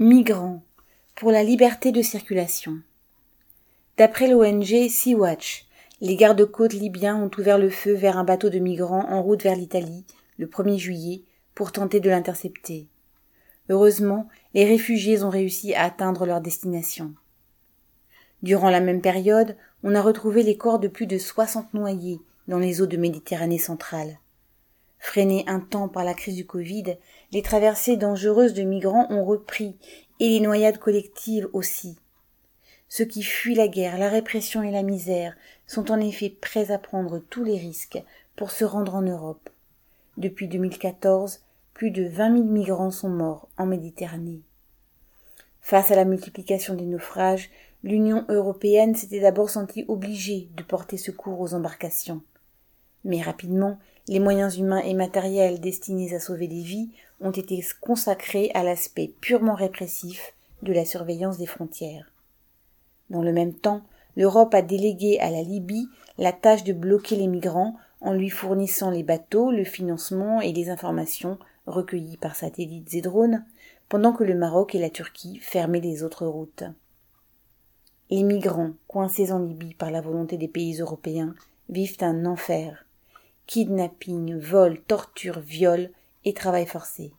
Migrants pour la liberté de circulation. D'après l'ONG Sea-Watch, les gardes-côtes libyens ont ouvert le feu vers un bateau de migrants en route vers l'Italie le 1er juillet pour tenter de l'intercepter. Heureusement, les réfugiés ont réussi à atteindre leur destination. Durant la même période, on a retrouvé les corps de plus de 60 noyés dans les eaux de Méditerranée centrale. Freinés un temps par la crise du Covid, les traversées dangereuses de migrants ont repris et les noyades collectives aussi. Ceux qui fuient la guerre, la répression et la misère sont en effet prêts à prendre tous les risques pour se rendre en Europe. Depuis 2014, plus de 20 000 migrants sont morts en Méditerranée. Face à la multiplication des naufrages, l'Union européenne s'était d'abord sentie obligée de porter secours aux embarcations. Mais rapidement, les moyens humains et matériels destinés à sauver des vies ont été consacrés à l'aspect purement répressif de la surveillance des frontières. Dans le même temps, l'Europe a délégué à la Libye la tâche de bloquer les migrants en lui fournissant les bateaux, le financement et les informations recueillies par satellites et drones, pendant que le Maroc et la Turquie fermaient les autres routes. Les migrants, coincés en Libye par la volonté des pays européens, vivent un enfer kidnapping, vol, torture, viol et travail forcé.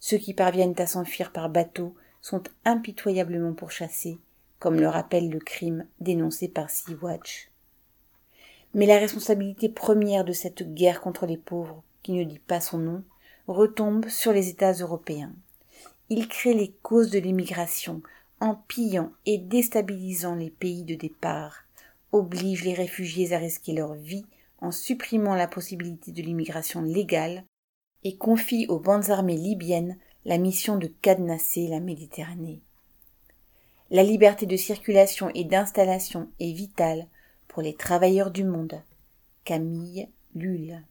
Ceux qui parviennent à s'enfuir par bateau sont impitoyablement pourchassés, comme le rappelle le crime dénoncé par Sea-Watch. Mais la responsabilité première de cette guerre contre les pauvres, qui ne dit pas son nom, retombe sur les États européens. Ils créent les causes de l'immigration en pillant et déstabilisant les pays de départ, obligent les réfugiés à risquer leur vie en supprimant la possibilité de l'immigration légale et confie aux bandes armées libyennes la mission de cadenasser la Méditerranée. La liberté de circulation et d'installation est vitale pour les travailleurs du monde. Camille Lulle.